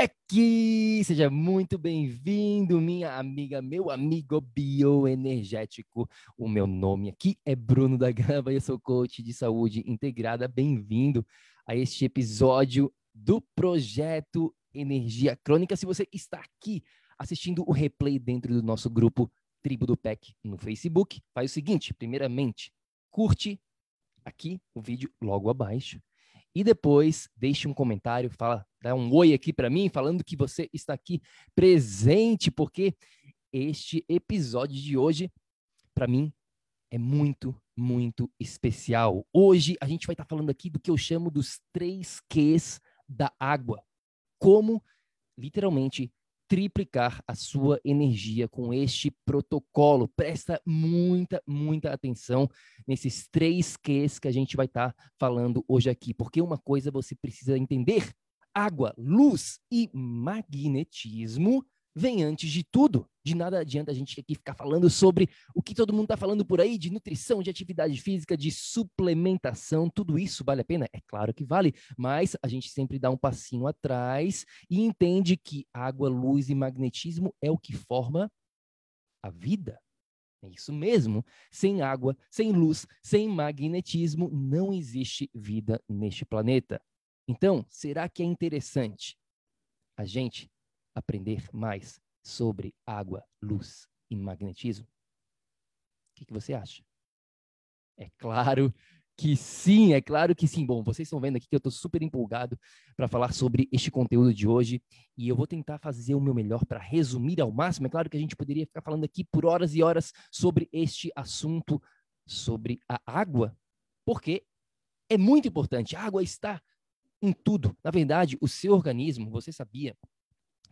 PEC! Seja muito bem-vindo, minha amiga, meu amigo bioenergético. O meu nome aqui é Bruno da Gama e eu sou coach de saúde integrada. Bem-vindo a este episódio do projeto Energia Crônica. Se você está aqui assistindo o replay dentro do nosso grupo Tribo do PEC no Facebook, faz o seguinte: primeiramente, curte aqui o vídeo logo abaixo e depois deixe um comentário, fala, dá um oi aqui para mim, falando que você está aqui presente, porque este episódio de hoje, para mim, é muito, muito especial. Hoje a gente vai estar tá falando aqui do que eu chamo dos três Qs da água. Como, literalmente, triplicar a sua energia com este protocolo. Presta muita, muita atenção nesses três Qs que a gente vai estar tá falando hoje aqui, porque uma coisa você precisa entender: água, luz e magnetismo vem antes de tudo. De nada adianta a gente aqui ficar falando sobre o que todo mundo está falando por aí, de nutrição, de atividade física, de suplementação. Tudo isso vale a pena? É claro que vale, mas a gente sempre dá um passinho atrás e entende que água, luz e magnetismo é o que forma a vida. É isso mesmo. Sem água, sem luz, sem magnetismo, não existe vida neste planeta. Então, será que é interessante a gente aprender mais sobre água, luz e magnetismo? O que, que você acha? É claro que sim, é claro que sim. Bom, vocês estão vendo aqui que eu estou super empolgado para falar sobre este conteúdo de hoje e eu vou tentar fazer o meu melhor para resumir ao máximo. É claro que a gente poderia ficar falando aqui por horas e horas sobre este assunto, sobre a água, porque é muito importante. A água está em tudo. Na verdade, o seu organismo, você sabia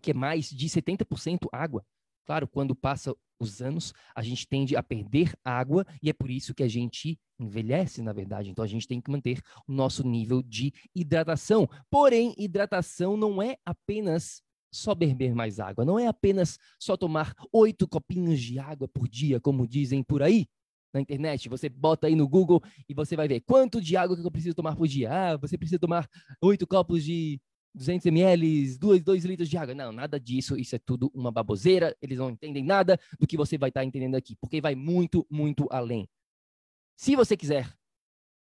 que é mais de 70% água. Claro, quando passa os anos, a gente tende a perder água e é por isso que a gente envelhece, na verdade. Então a gente tem que manter o nosso nível de hidratação. Porém, hidratação não é apenas só beber mais água, não é apenas só tomar oito copinhos de água por dia, como dizem por aí na internet. Você bota aí no Google e você vai ver quanto de água que eu preciso tomar por dia. Ah, você precisa tomar oito copos de 200 ml, 2, 2 litros de água. Não, nada disso. Isso é tudo uma baboseira. Eles não entendem nada do que você vai estar tá entendendo aqui, porque vai muito, muito além. Se você quiser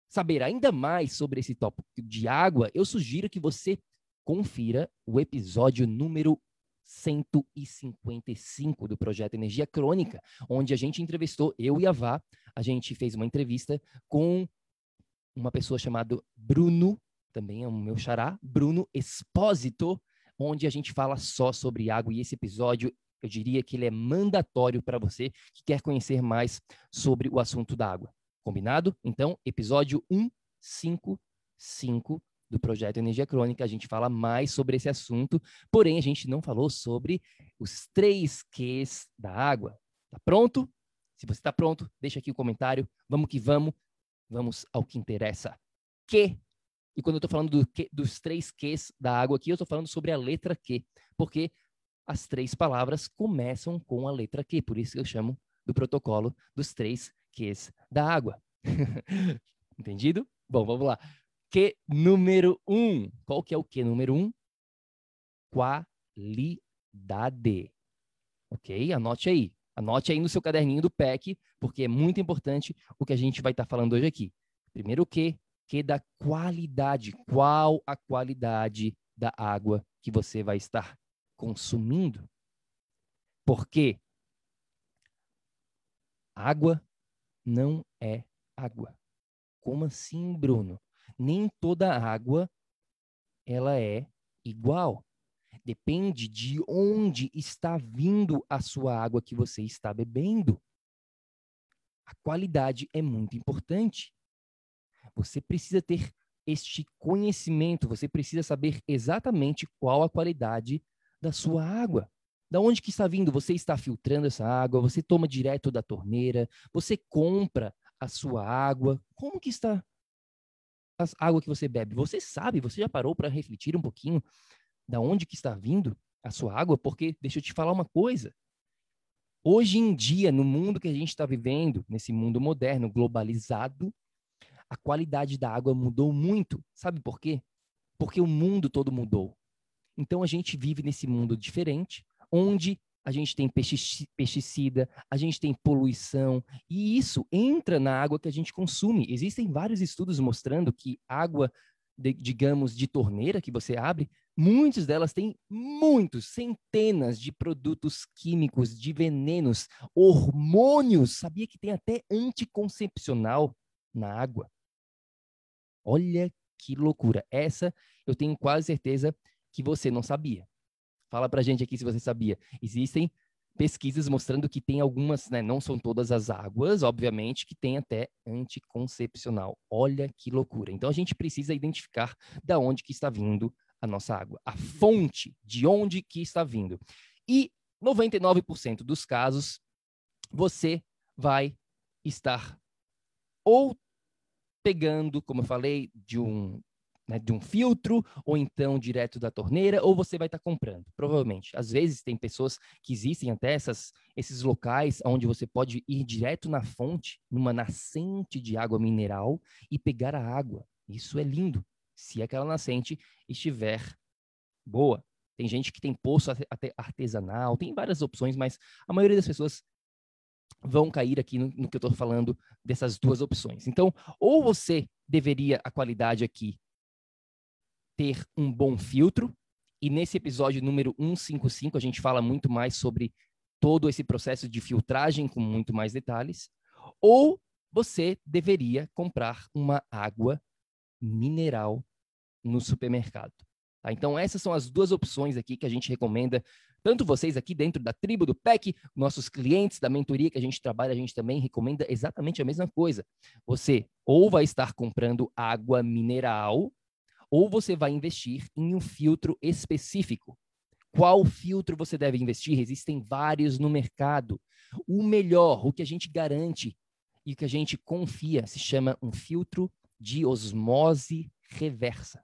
saber ainda mais sobre esse tópico de água, eu sugiro que você confira o episódio número 155 do projeto Energia Crônica, onde a gente entrevistou, eu e a Vá, a gente fez uma entrevista com uma pessoa chamada Bruno também é o meu xará, Bruno Espósito, onde a gente fala só sobre água. E esse episódio, eu diria que ele é mandatório para você que quer conhecer mais sobre o assunto da água. Combinado? Então, episódio 155 do projeto Energia Crônica, a gente fala mais sobre esse assunto, porém a gente não falou sobre os três Qs da água. Tá pronto? Se você está pronto, deixa aqui o comentário. Vamos que vamos. Vamos ao que interessa. Que e quando eu estou falando do que, dos três Qs da água aqui, eu estou falando sobre a letra Q, porque as três palavras começam com a letra Q, por isso eu chamo do protocolo dos três Qs da água. Entendido? Bom, vamos lá. Que número um. Qual que é o que número um? Qualidade. Ok? Anote aí. Anote aí no seu caderninho do PEC, porque é muito importante o que a gente vai estar tá falando hoje aqui. Primeiro o que? Que da qualidade. Qual a qualidade da água que você vai estar consumindo? Porque água não é água. Como assim, Bruno? Nem toda água ela é igual. Depende de onde está vindo a sua água que você está bebendo. A qualidade é muito importante. Você precisa ter este conhecimento, você precisa saber exatamente qual a qualidade da sua água. Da onde que está vindo? Você está filtrando essa água? Você toma direto da torneira? Você compra a sua água? Como que está a água que você bebe? Você sabe? Você já parou para refletir um pouquinho da onde que está vindo a sua água, porque deixa eu te falar uma coisa. Hoje em dia, no mundo que a gente está vivendo, nesse mundo moderno, globalizado, a qualidade da água mudou muito. Sabe por quê? Porque o mundo todo mudou. Então a gente vive nesse mundo diferente, onde a gente tem pesticida, a gente tem poluição, e isso entra na água que a gente consome. Existem vários estudos mostrando que água, de, digamos, de torneira que você abre, Muitas delas têm muitos, centenas de produtos químicos, de venenos, hormônios. Sabia que tem até anticoncepcional na água? Olha que loucura. Essa eu tenho quase certeza que você não sabia. Fala pra gente aqui se você sabia. Existem pesquisas mostrando que tem algumas, né, não são todas as águas, obviamente, que tem até anticoncepcional. Olha que loucura. Então a gente precisa identificar da onde que está vindo a nossa água, a fonte de onde que está vindo. E 99% dos casos você vai estar ou pegando, como eu falei, de um né, de um filtro, ou então direto da torneira, ou você vai estar comprando, provavelmente. Às vezes tem pessoas que existem até essas, esses locais onde você pode ir direto na fonte, numa nascente de água mineral, e pegar a água. Isso é lindo se aquela nascente estiver boa. Tem gente que tem poço artesanal, tem várias opções, mas a maioria das pessoas vão cair aqui no, no que eu estou falando dessas duas opções. Então, ou você deveria a qualidade aqui ter um bom filtro, e nesse episódio número 155 a gente fala muito mais sobre todo esse processo de filtragem com muito mais detalhes, ou você deveria comprar uma água mineral no supermercado. Tá? Então, essas são as duas opções aqui que a gente recomenda, tanto vocês aqui dentro da tribo do PEC, nossos clientes da mentoria que a gente trabalha, a gente também recomenda exatamente a mesma coisa. Você ou vai estar comprando água mineral, ou você vai investir em um filtro específico. Qual filtro você deve investir? Existem vários no mercado. O melhor, o que a gente garante e o que a gente confia, se chama um filtro de osmose reversa.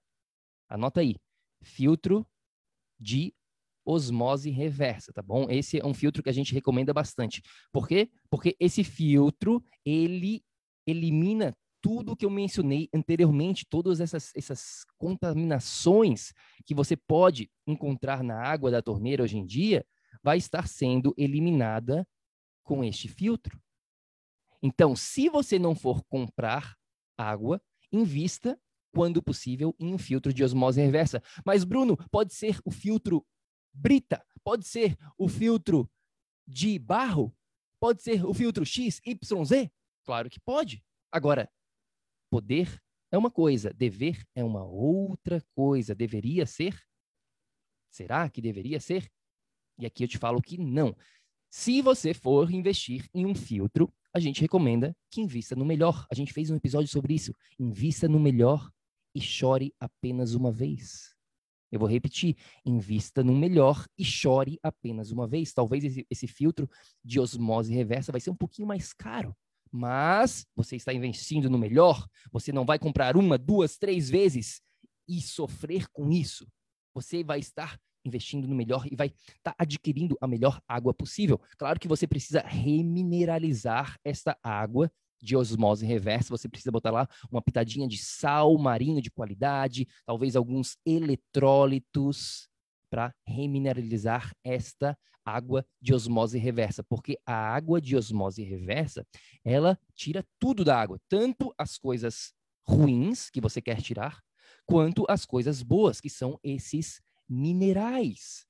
Anota aí, filtro de osmose reversa, tá bom? Esse é um filtro que a gente recomenda bastante. Por quê? Porque esse filtro, ele elimina tudo que eu mencionei anteriormente, todas essas, essas contaminações que você pode encontrar na água da torneira hoje em dia, vai estar sendo eliminada com este filtro. Então, se você não for comprar água, invista, quando possível, em um filtro de osmose reversa. Mas, Bruno, pode ser o filtro Brita, pode ser o filtro de barro, pode ser o filtro XYZ? Claro que pode. Agora, poder é uma coisa, dever é uma outra coisa. Deveria ser? Será que deveria ser? E aqui eu te falo que não. Se você for investir em um filtro, a gente recomenda que invista no melhor. A gente fez um episódio sobre isso. Invista no melhor e chore apenas uma vez. Eu vou repetir: invista no melhor e chore apenas uma vez. Talvez esse, esse filtro de osmose reversa vai ser um pouquinho mais caro, mas você está investindo no melhor. Você não vai comprar uma, duas, três vezes e sofrer com isso. Você vai estar investindo no melhor e vai estar tá adquirindo a melhor água possível. Claro que você precisa remineralizar esta água de osmose reversa, você precisa botar lá uma pitadinha de sal marinho de qualidade, talvez alguns eletrólitos para remineralizar esta água de osmose reversa, porque a água de osmose reversa, ela tira tudo da água, tanto as coisas ruins que você quer tirar, quanto as coisas boas, que são esses minerais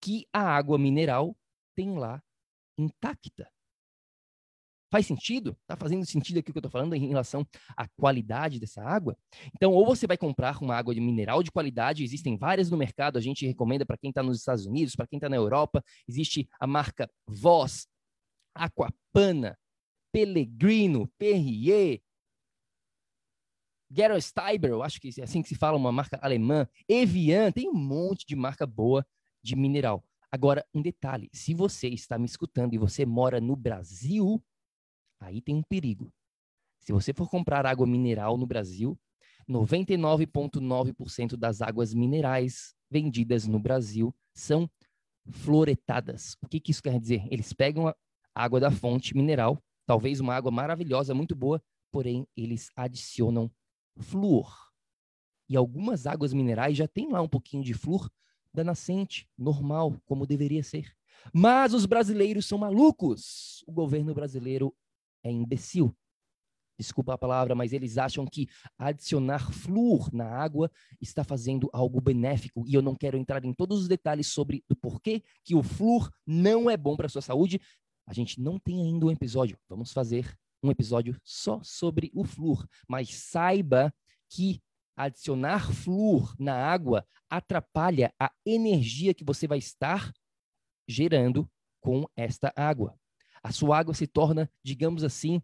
que a água mineral tem lá intacta. Faz sentido? Está fazendo sentido aqui o que eu estou falando em relação à qualidade dessa água? Então, ou você vai comprar uma água de mineral de qualidade, existem várias no mercado, a gente recomenda para quem está nos Estados Unidos, para quem está na Europa, existe a marca Voz, Aquapana, Pellegrino, Perrier, Gerolsteiner, eu acho que é assim que se fala, uma marca alemã, Evian, tem um monte de marca boa de mineral. Agora, um detalhe: se você está me escutando e você mora no Brasil, aí tem um perigo. Se você for comprar água mineral no Brasil, 99,9% das águas minerais vendidas no Brasil são fluoretadas. O que, que isso quer dizer? Eles pegam a água da fonte mineral, talvez uma água maravilhosa, muito boa, porém eles adicionam flúor. E algumas águas minerais já tem lá um pouquinho de flúor da nascente, normal, como deveria ser. Mas os brasileiros são malucos. O governo brasileiro é imbecil. Desculpa a palavra, mas eles acham que adicionar flúor na água está fazendo algo benéfico. E eu não quero entrar em todos os detalhes sobre o porquê que o flúor não é bom para a sua saúde. A gente não tem ainda um episódio. Vamos fazer um episódio só sobre o flúor. Mas saiba que adicionar flúor na água atrapalha a energia que você vai estar gerando com esta água. A sua água se torna, digamos assim,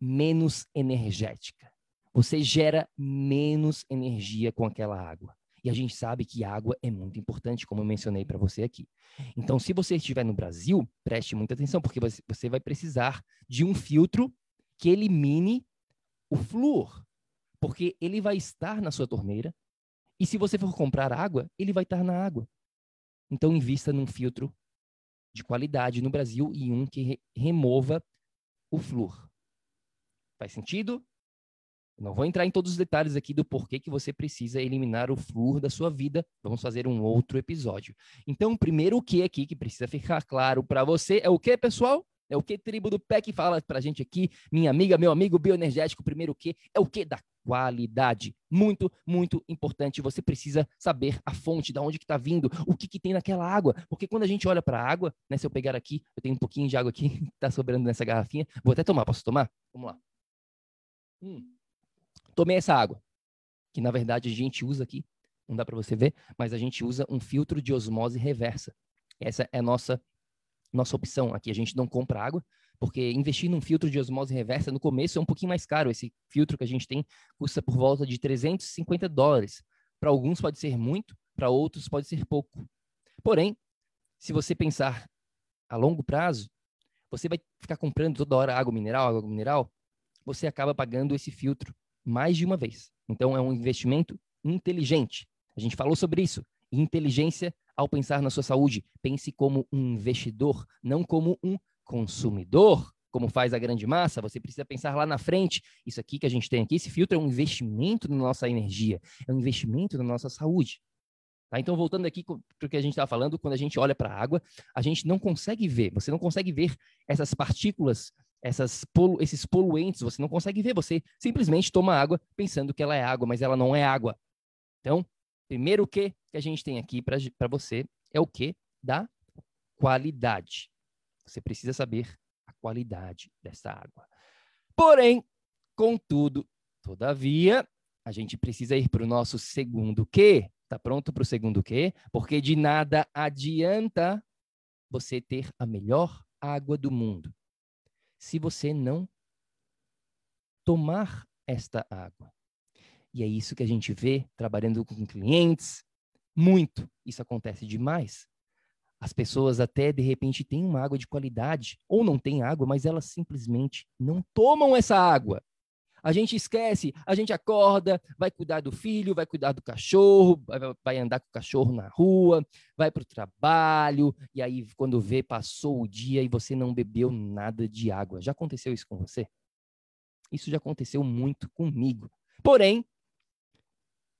menos energética. Você gera menos energia com aquela água. E a gente sabe que água é muito importante, como eu mencionei para você aqui. Então, se você estiver no Brasil, preste muita atenção, porque você vai precisar de um filtro que elimine o flúor porque ele vai estar na sua torneira e se você for comprar água, ele vai estar na água. Então invista num filtro de qualidade no Brasil e um que re remova o flúor. Faz sentido? Não vou entrar em todos os detalhes aqui do porquê que você precisa eliminar o flúor da sua vida. Vamos fazer um outro episódio. Então, primeiro o que aqui que precisa ficar claro para você é o que, pessoal? É o que tribo do PEC fala pra gente aqui, minha amiga, meu amigo bioenergético, primeiro o que? É o que da qualidade. Muito, muito importante. Você precisa saber a fonte, da onde que está vindo, o que, que tem naquela água. Porque quando a gente olha para a água, né, se eu pegar aqui, eu tenho um pouquinho de água aqui, está sobrando nessa garrafinha. Vou até tomar, posso tomar? Vamos lá. Hum. Tomei essa água, que na verdade a gente usa aqui, não dá para você ver, mas a gente usa um filtro de osmose reversa. Essa é a nossa nossa opção aqui. A gente não compra água, porque investir num filtro de osmose reversa no começo é um pouquinho mais caro. Esse filtro que a gente tem custa por volta de 350 dólares. Para alguns pode ser muito, para outros pode ser pouco. Porém, se você pensar a longo prazo, você vai ficar comprando toda hora água mineral, água mineral, você acaba pagando esse filtro mais de uma vez. Então é um investimento inteligente. A gente falou sobre isso. Inteligência ao pensar na sua saúde, pense como um investidor, não como um consumidor, como faz a grande massa. Você precisa pensar lá na frente. Isso aqui que a gente tem aqui, esse filtro é um investimento na nossa energia, é um investimento na nossa saúde. Tá? Então, voltando aqui para o que a gente estava falando, quando a gente olha para a água, a gente não consegue ver, você não consegue ver essas partículas, essas polu esses poluentes, você não consegue ver, você simplesmente toma água pensando que ela é água, mas ela não é água. Então, Primeiro o que que a gente tem aqui para você é o que da qualidade. Você precisa saber a qualidade dessa água. Porém, contudo, todavia, a gente precisa ir para o nosso segundo que. Tá pronto para o segundo que? Porque de nada adianta você ter a melhor água do mundo se você não tomar esta água. E é isso que a gente vê trabalhando com clientes. Muito. Isso acontece demais. As pessoas até de repente têm uma água de qualidade ou não têm água, mas elas simplesmente não tomam essa água. A gente esquece, a gente acorda, vai cuidar do filho, vai cuidar do cachorro, vai andar com o cachorro na rua, vai para o trabalho, e aí quando vê, passou o dia e você não bebeu nada de água. Já aconteceu isso com você? Isso já aconteceu muito comigo. Porém,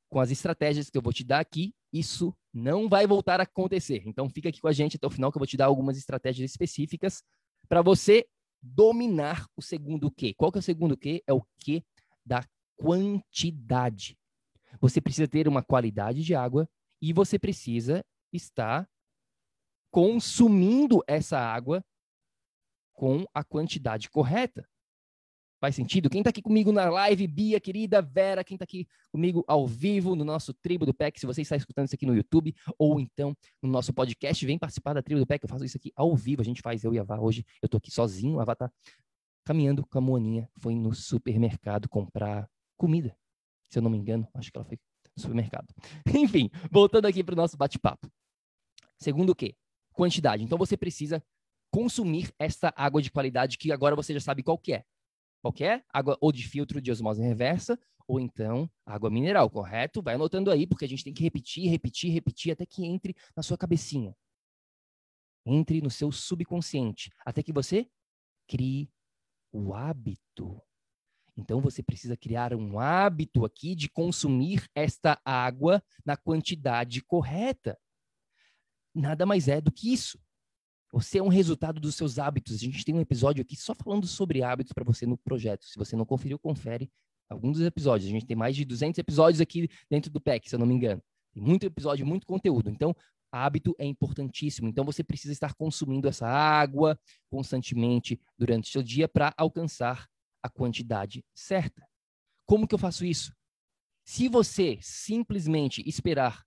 com as estratégias que eu vou te dar aqui, isso não vai voltar a acontecer. Então fica aqui com a gente até o final que eu vou te dar algumas estratégias específicas para você dominar o segundo Q. Qual que é o segundo Q? É o Q da quantidade. Você precisa ter uma qualidade de água e você precisa estar consumindo essa água com a quantidade correta. Faz sentido? Quem está aqui comigo na live, Bia, querida, Vera, quem está aqui comigo ao vivo no nosso Tribo do PEC, se você está escutando isso aqui no YouTube ou então no nosso podcast, vem participar da Tribo do PEC, eu faço isso aqui ao vivo, a gente faz, eu e a Vá hoje, eu estou aqui sozinho, a Vá está caminhando com a Moaninha, foi no supermercado comprar comida, se eu não me engano, acho que ela foi no supermercado. Enfim, voltando aqui para o nosso bate-papo. Segundo o quê? Quantidade. Então você precisa consumir essa água de qualidade que agora você já sabe qual que é qualquer água ou de filtro de osmose reversa, ou então água mineral, correto? Vai anotando aí, porque a gente tem que repetir, repetir, repetir até que entre na sua cabecinha. Entre no seu subconsciente, até que você crie o hábito. Então você precisa criar um hábito aqui de consumir esta água na quantidade correta. Nada mais é do que isso. Você é um resultado dos seus hábitos. A gente tem um episódio aqui só falando sobre hábitos para você no projeto. Se você não conferiu, confere alguns dos episódios. A gente tem mais de 200 episódios aqui dentro do PEC, se eu não me engano. Tem muito episódio, muito conteúdo. Então, hábito é importantíssimo. Então, você precisa estar consumindo essa água constantemente durante o seu dia para alcançar a quantidade certa. Como que eu faço isso? Se você simplesmente esperar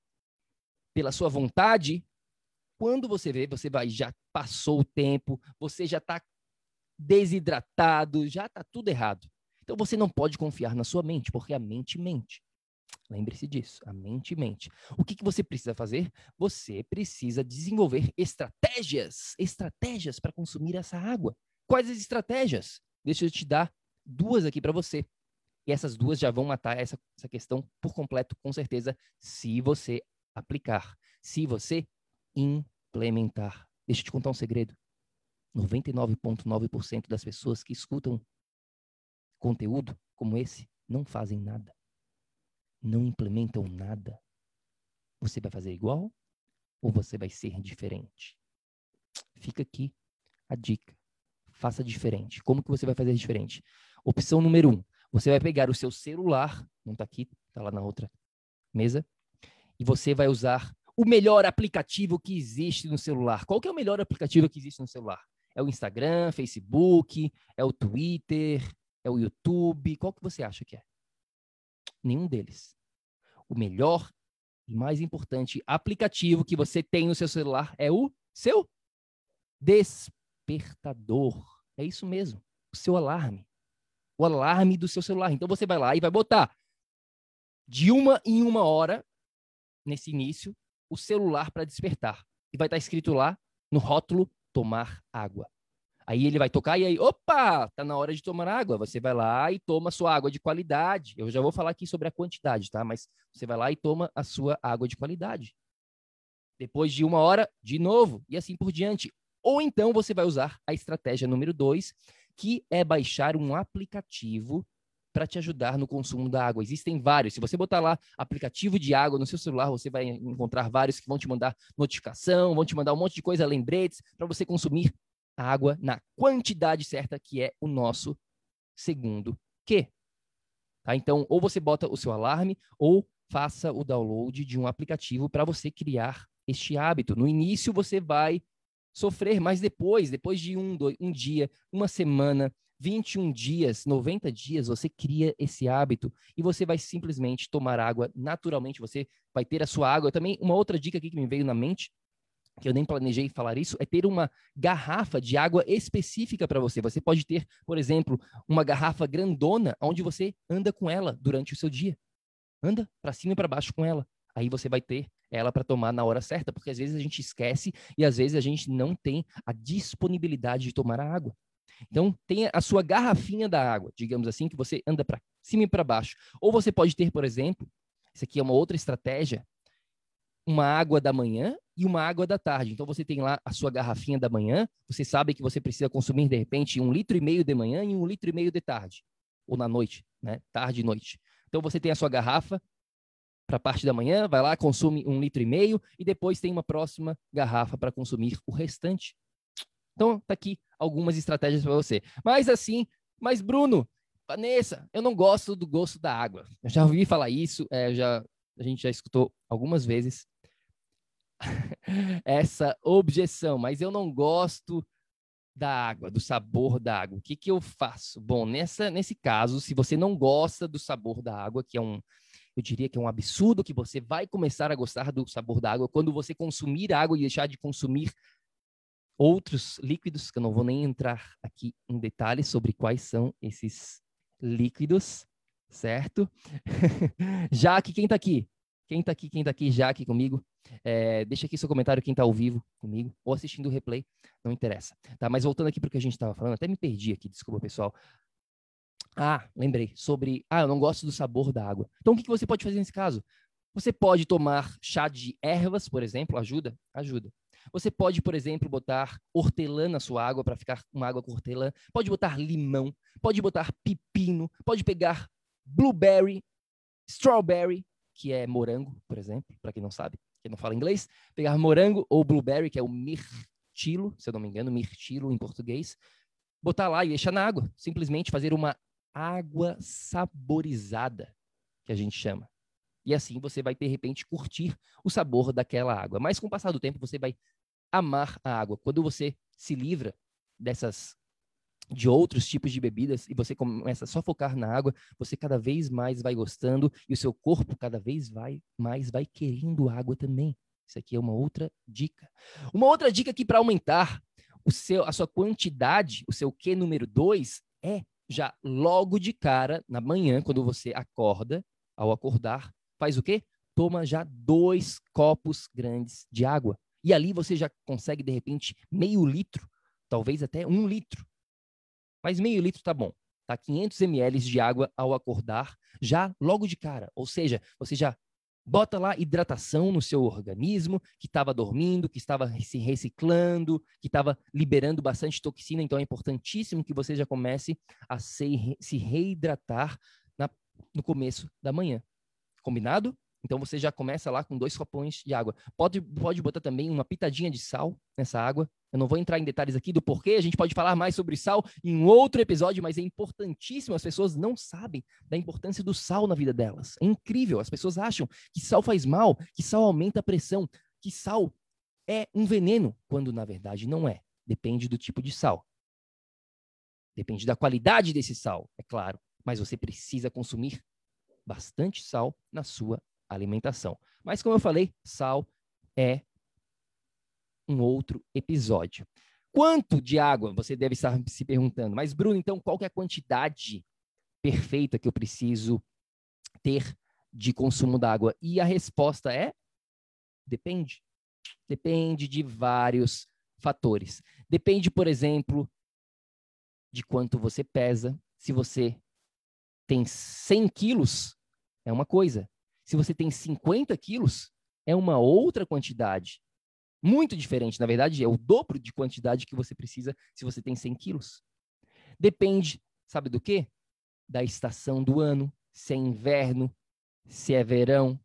pela sua vontade, quando você vê, você vai, já passou o tempo, você já está desidratado, já está tudo errado. Então você não pode confiar na sua mente, porque a mente mente. Lembre-se disso, a mente mente. O que, que você precisa fazer? Você precisa desenvolver estratégias, estratégias para consumir essa água. Quais as estratégias? Deixa eu te dar duas aqui para você. E essas duas já vão matar essa, essa questão por completo, com certeza, se você aplicar. Se você implementar. Deixa eu te contar um segredo. 99,9% das pessoas que escutam conteúdo como esse não fazem nada. Não implementam nada. Você vai fazer igual ou você vai ser diferente? Fica aqui a dica. Faça diferente. Como que você vai fazer diferente? Opção número um. Você vai pegar o seu celular, não está aqui, está lá na outra mesa, e você vai usar o melhor aplicativo que existe no celular. Qual que é o melhor aplicativo que existe no celular? É o Instagram, Facebook, é o Twitter, é o YouTube? Qual que você acha que é? Nenhum deles. O melhor e mais importante aplicativo que você tem no seu celular é o seu despertador. É isso mesmo, o seu alarme. O alarme do seu celular. Então você vai lá e vai botar de uma em uma hora nesse início o celular para despertar. E vai estar tá escrito lá no rótulo tomar água. Aí ele vai tocar e aí, opa, tá na hora de tomar água. Você vai lá e toma sua água de qualidade. Eu já vou falar aqui sobre a quantidade, tá? Mas você vai lá e toma a sua água de qualidade. Depois de uma hora, de novo, e assim por diante. Ou então você vai usar a estratégia número dois, que é baixar um aplicativo para te ajudar no consumo da água. Existem vários. Se você botar lá aplicativo de água no seu celular, você vai encontrar vários que vão te mandar notificação, vão te mandar um monte de coisa, lembretes, para você consumir água na quantidade certa, que é o nosso segundo Q. Tá? Então, ou você bota o seu alarme, ou faça o download de um aplicativo para você criar este hábito. No início, você vai sofrer, mas depois, depois de um, dois, um dia, uma semana, 21 dias, 90 dias, você cria esse hábito e você vai simplesmente tomar água naturalmente, você vai ter a sua água. Também uma outra dica aqui que me veio na mente, que eu nem planejei falar isso, é ter uma garrafa de água específica para você. Você pode ter, por exemplo, uma garrafa grandona onde você anda com ela durante o seu dia. Anda para cima e para baixo com ela. Aí você vai ter ela para tomar na hora certa, porque às vezes a gente esquece e às vezes a gente não tem a disponibilidade de tomar a água. Então, tem a sua garrafinha da água, digamos assim, que você anda para cima e para baixo. Ou você pode ter, por exemplo, isso aqui é uma outra estratégia, uma água da manhã e uma água da tarde. Então, você tem lá a sua garrafinha da manhã, você sabe que você precisa consumir, de repente, um litro e meio de manhã e um litro e meio de tarde. ou na noite, né? Tarde e noite. Então você tem a sua garrafa para a parte da manhã, vai lá, consome um litro e meio e depois tem uma próxima garrafa para consumir o restante. Então tá aqui algumas estratégias para você. Mas assim, mas Bruno, Vanessa, eu não gosto do gosto da água. Eu já ouvi falar isso, é, já a gente já escutou algumas vezes essa objeção, mas eu não gosto da água, do sabor da água. O que, que eu faço? Bom, nessa, nesse caso, se você não gosta do sabor da água, que é um, eu diria que é um absurdo, que você vai começar a gostar do sabor da água quando você consumir água e deixar de consumir outros líquidos, que eu não vou nem entrar aqui em detalhes sobre quais são esses líquidos, certo? Já que quem está aqui? Quem está aqui, quem está aqui já aqui comigo, é, deixa aqui seu comentário, quem está ao vivo comigo, ou assistindo o replay, não interessa. Tá, mas voltando aqui para o que a gente estava falando, até me perdi aqui, desculpa, pessoal. Ah, lembrei, sobre, ah, eu não gosto do sabor da água. Então, o que, que você pode fazer nesse caso? Você pode tomar chá de ervas, por exemplo, ajuda? Ajuda. Você pode, por exemplo, botar hortelã na sua água para ficar uma água com hortelã. Pode botar limão, pode botar pepino, pode pegar blueberry, strawberry, que é morango, por exemplo, para quem não sabe, quem não fala inglês, pegar morango ou blueberry, que é o mirtilo, se eu não me engano, mirtilo em português, botar lá e deixar na água, simplesmente fazer uma água saborizada, que a gente chama. E assim você vai, de repente, curtir o sabor daquela água. Mas com o passar do tempo, você vai amar a água. Quando você se livra dessas de outros tipos de bebidas e você começa só a focar na água, você cada vez mais vai gostando e o seu corpo cada vez vai mais vai querendo água também. Isso aqui é uma outra dica. Uma outra dica aqui para aumentar o seu a sua quantidade, o seu Q número 2 é já logo de cara na manhã quando você acorda, ao acordar, faz o quê? Toma já dois copos grandes de água. E ali você já consegue, de repente, meio litro, talvez até um litro mas meio litro tá bom. Tá 500 ml de água ao acordar, já logo de cara. Ou seja, você já bota lá hidratação no seu organismo, que estava dormindo, que estava se reciclando, que estava liberando bastante toxina. Então é importantíssimo que você já comece a se, reidratar no começo da manhã. Combinado? Então você já começa lá com dois copões de água. Pode, pode botar também uma pitadinha de sal nessa água. Eu não vou entrar em detalhes aqui do porquê, a gente pode falar mais sobre sal em outro episódio, mas é importantíssimo. As pessoas não sabem da importância do sal na vida delas. É incrível. As pessoas acham que sal faz mal, que sal aumenta a pressão, que sal é um veneno, quando na verdade não é. Depende do tipo de sal. Depende da qualidade desse sal, é claro. Mas você precisa consumir bastante sal na sua alimentação. Mas, como eu falei, sal é um outro episódio. Quanto de água você deve estar se perguntando? Mas, Bruno, então, qual é a quantidade perfeita que eu preciso ter de consumo d'água? E a resposta é: depende. Depende de vários fatores. Depende, por exemplo, de quanto você pesa. Se você tem 100 quilos, é uma coisa. Se você tem 50 quilos, é uma outra quantidade. Muito diferente. Na verdade, é o dobro de quantidade que você precisa se você tem 100 quilos. Depende, sabe do quê? Da estação do ano, se é inverno, se é verão.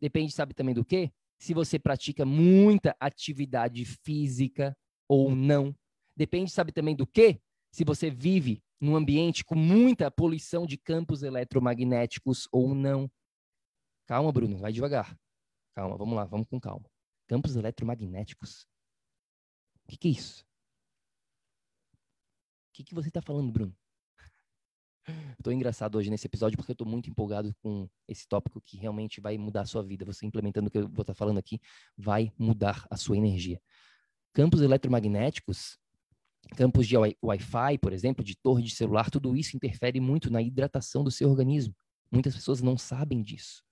Depende, sabe também do quê? Se você pratica muita atividade física ou não. Depende, sabe também do quê? Se você vive num ambiente com muita poluição de campos eletromagnéticos ou não. Calma, Bruno, vai devagar. Calma, vamos lá, vamos com calma. Campos eletromagnéticos. O que, que é isso? O que, que você está falando, Bruno? Estou engraçado hoje nesse episódio porque eu estou muito empolgado com esse tópico que realmente vai mudar a sua vida. Você implementando o que eu vou estar tá falando aqui vai mudar a sua energia. Campos eletromagnéticos, campos de Wi-Fi, por exemplo, de torre de celular, tudo isso interfere muito na hidratação do seu organismo. Muitas pessoas não sabem disso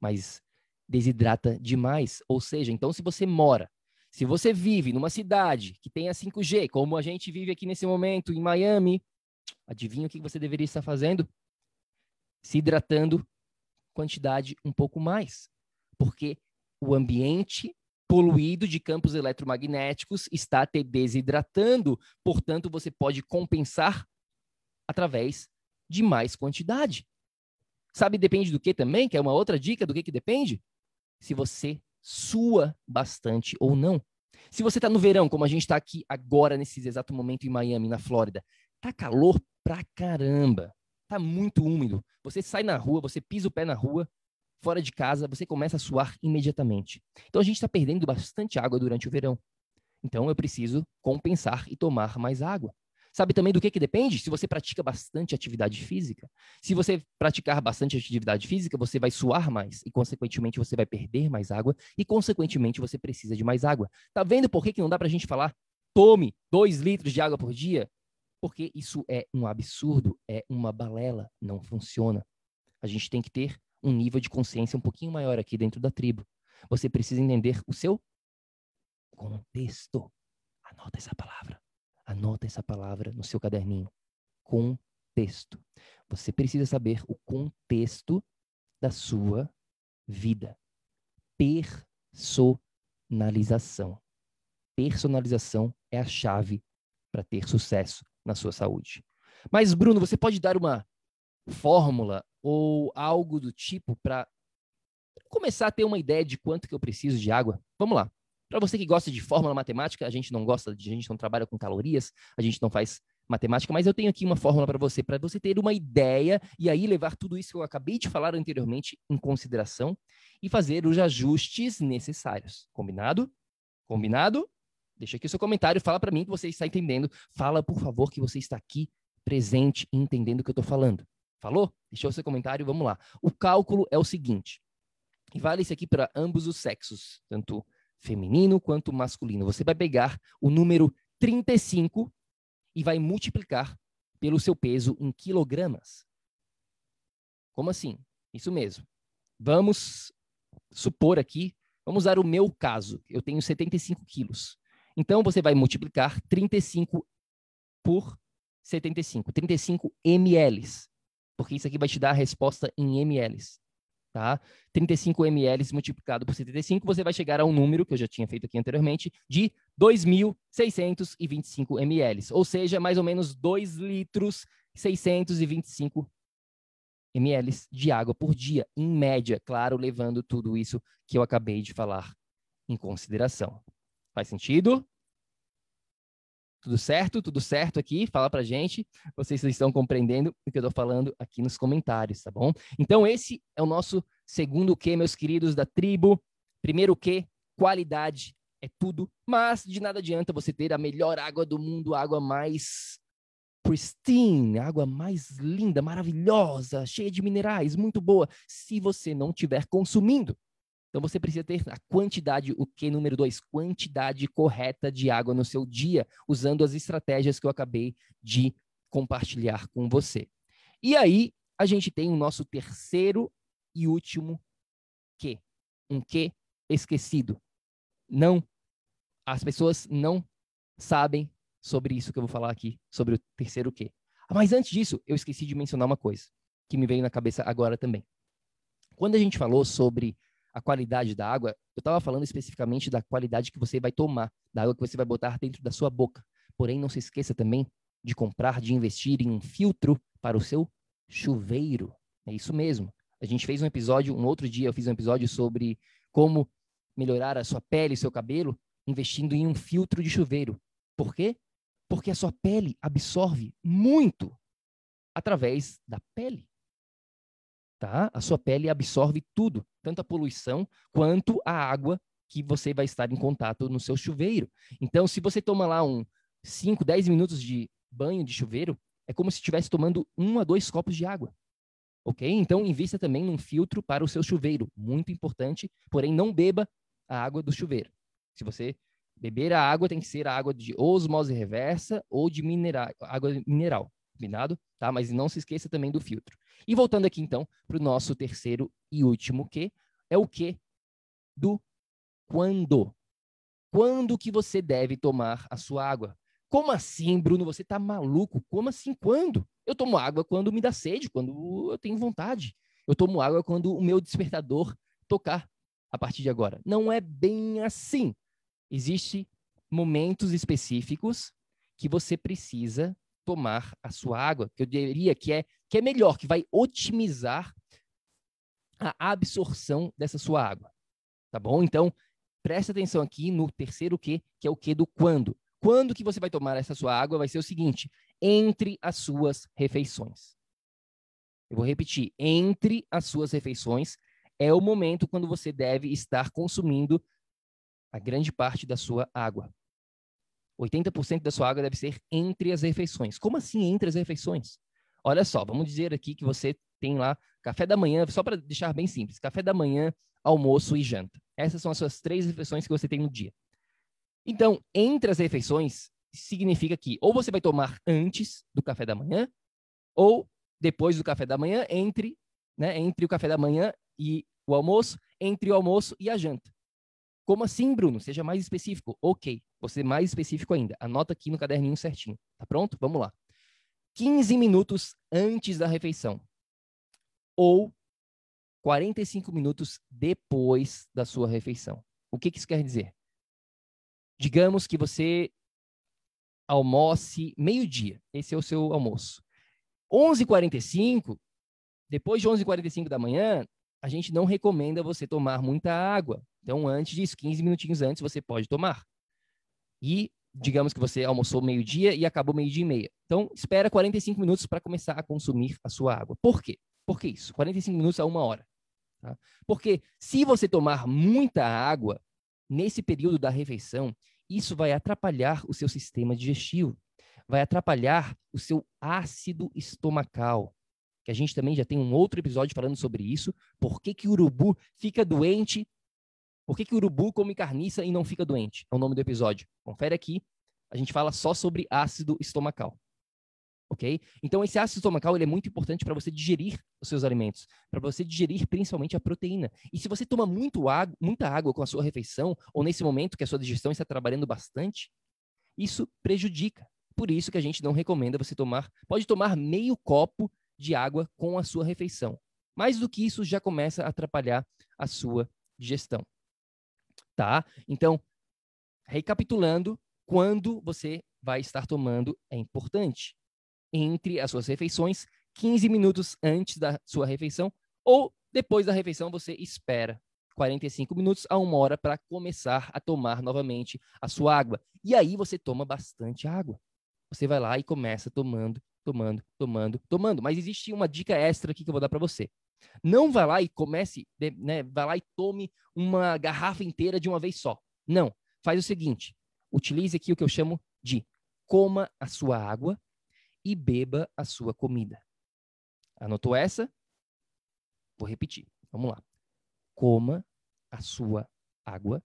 mas desidrata demais. Ou seja, então se você mora, se você vive numa cidade que tenha 5G, como a gente vive aqui nesse momento em Miami, adivinha o que você deveria estar fazendo? Se hidratando quantidade um pouco mais. Porque o ambiente poluído de campos eletromagnéticos está te desidratando, portanto, você pode compensar através de mais quantidade. Sabe, depende do que também? Que é uma outra dica do que, que depende? Se você sua bastante ou não. Se você está no verão, como a gente está aqui agora, nesse exato momento em Miami, na Flórida, tá calor pra caramba. Tá muito úmido. Você sai na rua, você pisa o pé na rua, fora de casa, você começa a suar imediatamente. Então a gente está perdendo bastante água durante o verão. Então eu preciso compensar e tomar mais água. Sabe também do que, que depende? Se você pratica bastante atividade física. Se você praticar bastante atividade física, você vai suar mais e, consequentemente, você vai perder mais água e, consequentemente, você precisa de mais água. Tá vendo por que, que não dá para a gente falar tome 2 litros de água por dia? Porque isso é um absurdo, é uma balela, não funciona. A gente tem que ter um nível de consciência um pouquinho maior aqui dentro da tribo. Você precisa entender o seu contexto. Anota essa palavra. Anota essa palavra no seu caderninho. Contexto. Você precisa saber o contexto da sua vida. Personalização. Personalização é a chave para ter sucesso na sua saúde. Mas, Bruno, você pode dar uma fórmula ou algo do tipo para começar a ter uma ideia de quanto que eu preciso de água? Vamos lá. Para você que gosta de fórmula matemática, a gente não gosta de, a gente não trabalha com calorias, a gente não faz matemática, mas eu tenho aqui uma fórmula para você, para você ter uma ideia e aí levar tudo isso que eu acabei de falar anteriormente em consideração e fazer os ajustes necessários. Combinado? Combinado? Deixa aqui o seu comentário, fala para mim que você está entendendo. Fala, por favor, que você está aqui presente entendendo o que eu estou falando. Falou? Deixa o seu comentário, vamos lá. O cálculo é o seguinte, e vale isso aqui para ambos os sexos, tanto feminino quanto masculino. Você vai pegar o número 35 e vai multiplicar pelo seu peso em quilogramas. Como assim? Isso mesmo. Vamos supor aqui, vamos usar o meu caso. Eu tenho 75 quilos. Então, você vai multiplicar 35 por 75. 35 ml. Porque isso aqui vai te dar a resposta em ml tá? 35 ml multiplicado por 75, você vai chegar a um número, que eu já tinha feito aqui anteriormente, de 2.625 ml, ou seja, mais ou menos 2 litros 625 ml de água por dia, em média, claro, levando tudo isso que eu acabei de falar em consideração. Faz sentido? Tudo certo? Tudo certo aqui? Fala pra gente. Vocês estão compreendendo o que eu tô falando aqui nos comentários, tá bom? Então, esse é o nosso segundo Q, meus queridos da tribo. Primeiro Q, qualidade é tudo, mas de nada adianta você ter a melhor água do mundo, a água mais pristine, a água mais linda, maravilhosa, cheia de minerais, muito boa, se você não estiver consumindo. Então você precisa ter a quantidade, o que número dois, quantidade correta de água no seu dia, usando as estratégias que eu acabei de compartilhar com você. E aí a gente tem o nosso terceiro e último que, um que esquecido. Não, as pessoas não sabem sobre isso que eu vou falar aqui, sobre o terceiro que. Mas antes disso, eu esqueci de mencionar uma coisa que me veio na cabeça agora também. Quando a gente falou sobre a qualidade da água, eu estava falando especificamente da qualidade que você vai tomar, da água que você vai botar dentro da sua boca. Porém, não se esqueça também de comprar, de investir em um filtro para o seu chuveiro. É isso mesmo. A gente fez um episódio, um outro dia eu fiz um episódio sobre como melhorar a sua pele, seu cabelo, investindo em um filtro de chuveiro. Por quê? Porque a sua pele absorve muito através da pele tá? A sua pele absorve tudo, tanto a poluição quanto a água que você vai estar em contato no seu chuveiro. Então, se você toma lá um 5, 10 minutos de banho de chuveiro, é como se estivesse tomando um a dois copos de água. Ok? Então, invista também num filtro para o seu chuveiro. Muito importante, porém, não beba a água do chuveiro. Se você beber a água, tem que ser a água de osmose reversa ou de mineral, água mineral combinado? Tá? Mas não se esqueça também do filtro. E voltando aqui, então, para o nosso terceiro e último que, é o que do quando. Quando que você deve tomar a sua água? Como assim, Bruno? Você tá maluco? Como assim quando? Eu tomo água quando me dá sede, quando eu tenho vontade. Eu tomo água quando o meu despertador tocar a partir de agora. Não é bem assim. Existem momentos específicos que você precisa tomar a sua água, que eu diria que é, que é melhor, que vai otimizar a absorção dessa sua água. Tá bom? Então, preste atenção aqui no terceiro Q, que é o Q do quando. Quando que você vai tomar essa sua água vai ser o seguinte: entre as suas refeições. Eu vou repetir, entre as suas refeições é o momento quando você deve estar consumindo a grande parte da sua água. 80% da sua água deve ser entre as refeições. Como assim entre as refeições? Olha só, vamos dizer aqui que você tem lá café da manhã, só para deixar bem simples, café da manhã, almoço e janta. Essas são as suas três refeições que você tem no dia. Então, entre as refeições, significa que ou você vai tomar antes do café da manhã, ou depois do café da manhã, entre, né, entre o café da manhã e o almoço, entre o almoço e a janta. Como assim, Bruno? Seja mais específico. Ok, você mais específico ainda. Anota aqui no caderninho certinho. Tá pronto? Vamos lá. 15 minutos antes da refeição. Ou 45 minutos depois da sua refeição. O que, que isso quer dizer? Digamos que você almoce meio-dia. Esse é o seu almoço. 11h45, depois de 11h45 da manhã, a gente não recomenda você tomar muita água. Então, antes disso, 15 minutinhos antes, você pode tomar. E digamos que você almoçou meio-dia e acabou meio-dia e meia. Então, espera 45 minutos para começar a consumir a sua água. Por quê? Por que isso? 45 minutos a uma hora. Tá? Porque se você tomar muita água nesse período da refeição, isso vai atrapalhar o seu sistema digestivo, vai atrapalhar o seu ácido estomacal, que a gente também já tem um outro episódio falando sobre isso. Por que, que o urubu fica doente? Por que, que o urubu come carniça e não fica doente? É o nome do episódio. Confere aqui. A gente fala só sobre ácido estomacal. Ok? Então, esse ácido estomacal ele é muito importante para você digerir os seus alimentos, para você digerir principalmente a proteína. E se você toma muito água, muita água com a sua refeição, ou nesse momento que a sua digestão está trabalhando bastante, isso prejudica. Por isso que a gente não recomenda você tomar, pode tomar meio copo de água com a sua refeição. Mais do que isso, já começa a atrapalhar a sua digestão. Tá? Então, recapitulando, quando você vai estar tomando é importante. Entre as suas refeições, 15 minutos antes da sua refeição ou depois da refeição você espera 45 minutos a uma hora para começar a tomar novamente a sua água. E aí você toma bastante água. Você vai lá e começa tomando tomando, tomando, tomando. Mas existe uma dica extra aqui que eu vou dar para você. Não vá lá e comece, né, vá lá e tome uma garrafa inteira de uma vez só. Não. Faz o seguinte: utilize aqui o que eu chamo de coma a sua água e beba a sua comida. Anotou essa? Vou repetir. Vamos lá. Coma a sua água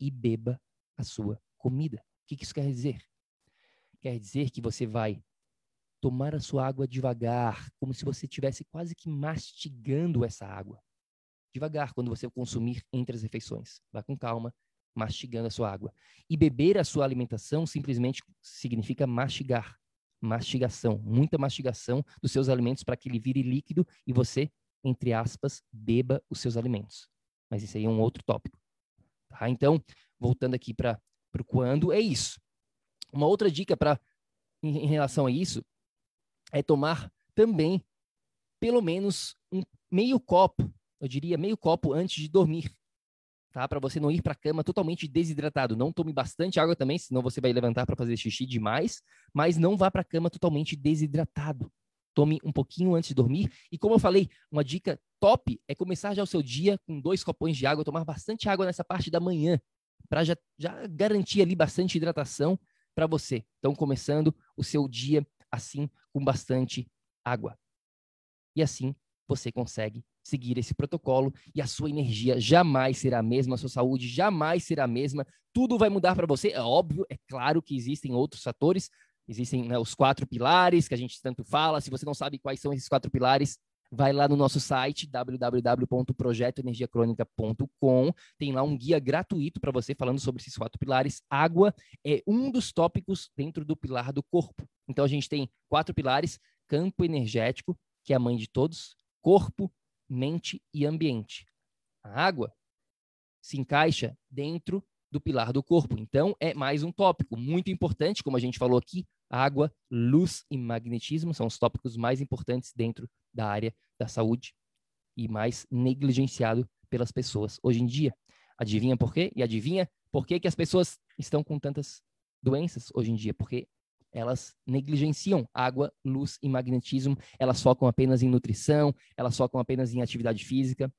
e beba a sua comida. O que isso quer dizer? Quer dizer que você vai tomar a sua água devagar, como se você estivesse quase que mastigando essa água. Devagar, quando você consumir entre as refeições. Vá com calma, mastigando a sua água. E beber a sua alimentação simplesmente significa mastigar. Mastigação, muita mastigação dos seus alimentos para que ele vire líquido e você, entre aspas, beba os seus alimentos. Mas isso aí é um outro tópico. Tá? Então, voltando aqui para o quando, é isso. Uma outra dica para em, em relação a isso é tomar também pelo menos um meio copo, eu diria meio copo antes de dormir, tá? Para você não ir para a cama totalmente desidratado. Não tome bastante água também, senão você vai levantar para fazer xixi demais, mas não vá para a cama totalmente desidratado. Tome um pouquinho antes de dormir. E como eu falei, uma dica top é começar já o seu dia com dois copões de água, tomar bastante água nessa parte da manhã, para já, já garantir ali bastante hidratação para você. Então, começando o seu dia assim com bastante água. E assim você consegue seguir esse protocolo e a sua energia jamais será a mesma, a sua saúde jamais será a mesma. Tudo vai mudar para você. É óbvio, é claro que existem outros fatores, existem né, os quatro pilares que a gente tanto fala. Se você não sabe quais são esses quatro pilares, vai lá no nosso site www.projetoenergiacronica.com. Tem lá um guia gratuito para você falando sobre esses quatro pilares. Água é um dos tópicos dentro do pilar do corpo. Então a gente tem quatro pilares: campo energético, que é a mãe de todos, corpo, mente e ambiente. A água se encaixa dentro do pilar do corpo. Então é mais um tópico muito importante, como a gente falou aqui, Água, luz e magnetismo são os tópicos mais importantes dentro da área da saúde e mais negligenciado pelas pessoas hoje em dia. Adivinha por quê? E adivinha por que, que as pessoas estão com tantas doenças hoje em dia? Porque elas negligenciam água, luz e magnetismo, elas focam apenas em nutrição, elas focam apenas em atividade física.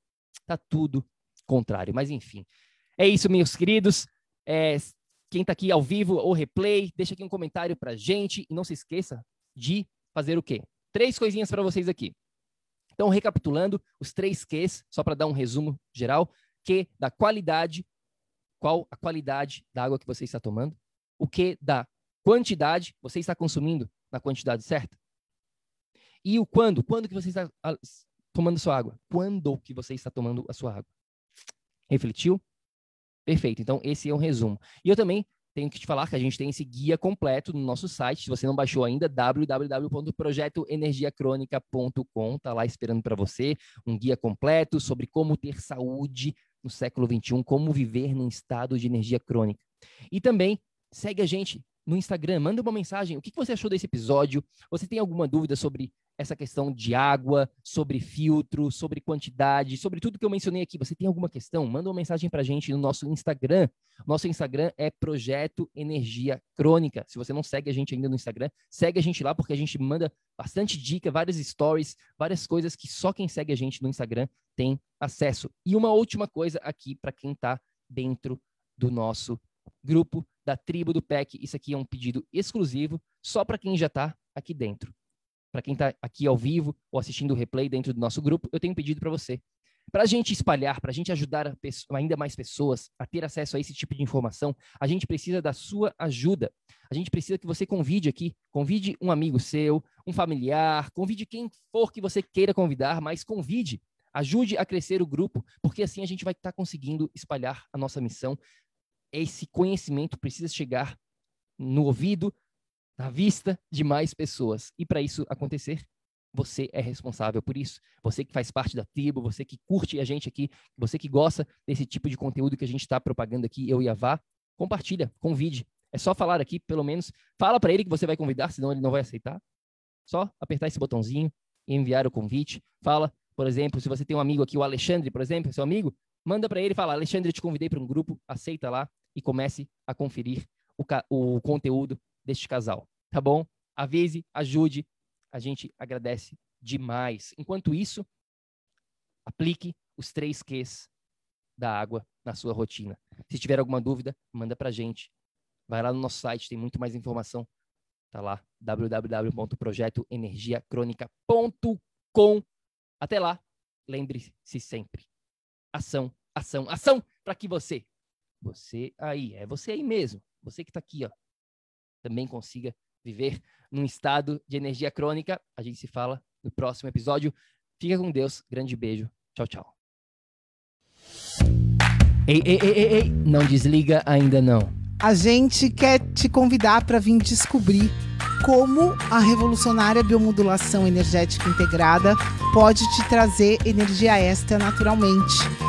Tá tudo contrário. Mas enfim, é isso, meus queridos. É, quem está aqui ao vivo ou replay, deixa aqui um comentário para gente e não se esqueça de fazer o quê? Três coisinhas para vocês aqui. Então, recapitulando, os três Qs, só para dar um resumo geral, Q da qualidade, qual a qualidade da água que você está tomando, o Q da quantidade, você está consumindo na quantidade certa, e o quando, quando que você está ah, tomando sua água, quando que você está tomando a sua água. Refletiu? Perfeito. Então, esse é um resumo. E eu também tenho que te falar que a gente tem esse guia completo no nosso site. Se você não baixou ainda, www.projetoenergiacronica.com. Tá lá esperando para você um guia completo sobre como ter saúde no século 21, como viver num estado de energia crônica. E também segue a gente no Instagram, manda uma mensagem. O que você achou desse episódio? Você tem alguma dúvida sobre essa questão de água, sobre filtro, sobre quantidade, sobre tudo que eu mencionei aqui. Você tem alguma questão? Manda uma mensagem para a gente no nosso Instagram. Nosso Instagram é Projeto Energia Crônica. Se você não segue a gente ainda no Instagram, segue a gente lá, porque a gente manda bastante dica, várias stories, várias coisas que só quem segue a gente no Instagram tem acesso. E uma última coisa aqui para quem está dentro do nosso grupo da tribo do PEC. Isso aqui é um pedido exclusivo só para quem já está aqui dentro para quem está aqui ao vivo ou assistindo o replay dentro do nosso grupo, eu tenho um pedido para você. Para a gente espalhar, para a gente ajudar ainda mais pessoas a ter acesso a esse tipo de informação, a gente precisa da sua ajuda. A gente precisa que você convide aqui, convide um amigo seu, um familiar, convide quem for que você queira convidar, mas convide, ajude a crescer o grupo, porque assim a gente vai estar tá conseguindo espalhar a nossa missão. Esse conhecimento precisa chegar no ouvido na vista de mais pessoas. E para isso acontecer, você é responsável por isso. Você que faz parte da tribo, você que curte a gente aqui, você que gosta desse tipo de conteúdo que a gente está propagando aqui, eu e a Vá, compartilha, convide. É só falar aqui, pelo menos. Fala para ele que você vai convidar, senão ele não vai aceitar. Só apertar esse botãozinho e enviar o convite. Fala, por exemplo, se você tem um amigo aqui, o Alexandre, por exemplo, seu amigo, manda para ele e fala: Alexandre, eu te convidei para um grupo, aceita lá e comece a conferir o, o conteúdo deste casal, tá bom? Avise, ajude, a gente agradece demais. Enquanto isso, aplique os três Qs da água na sua rotina. Se tiver alguma dúvida, manda pra gente. Vai lá no nosso site, tem muito mais informação. Tá lá, www.projetoenergiacronica.com. Até lá, lembre-se sempre. Ação, ação, ação para que você, você aí, é você aí mesmo, você que está aqui, ó, também consiga viver num estado de energia crônica. A gente se fala no próximo episódio. Fica com Deus. Grande beijo. Tchau, tchau. Ei, ei, ei, ei, ei. não desliga ainda não. A gente quer te convidar para vir descobrir como a revolucionária biomodulação energética integrada pode te trazer energia extra naturalmente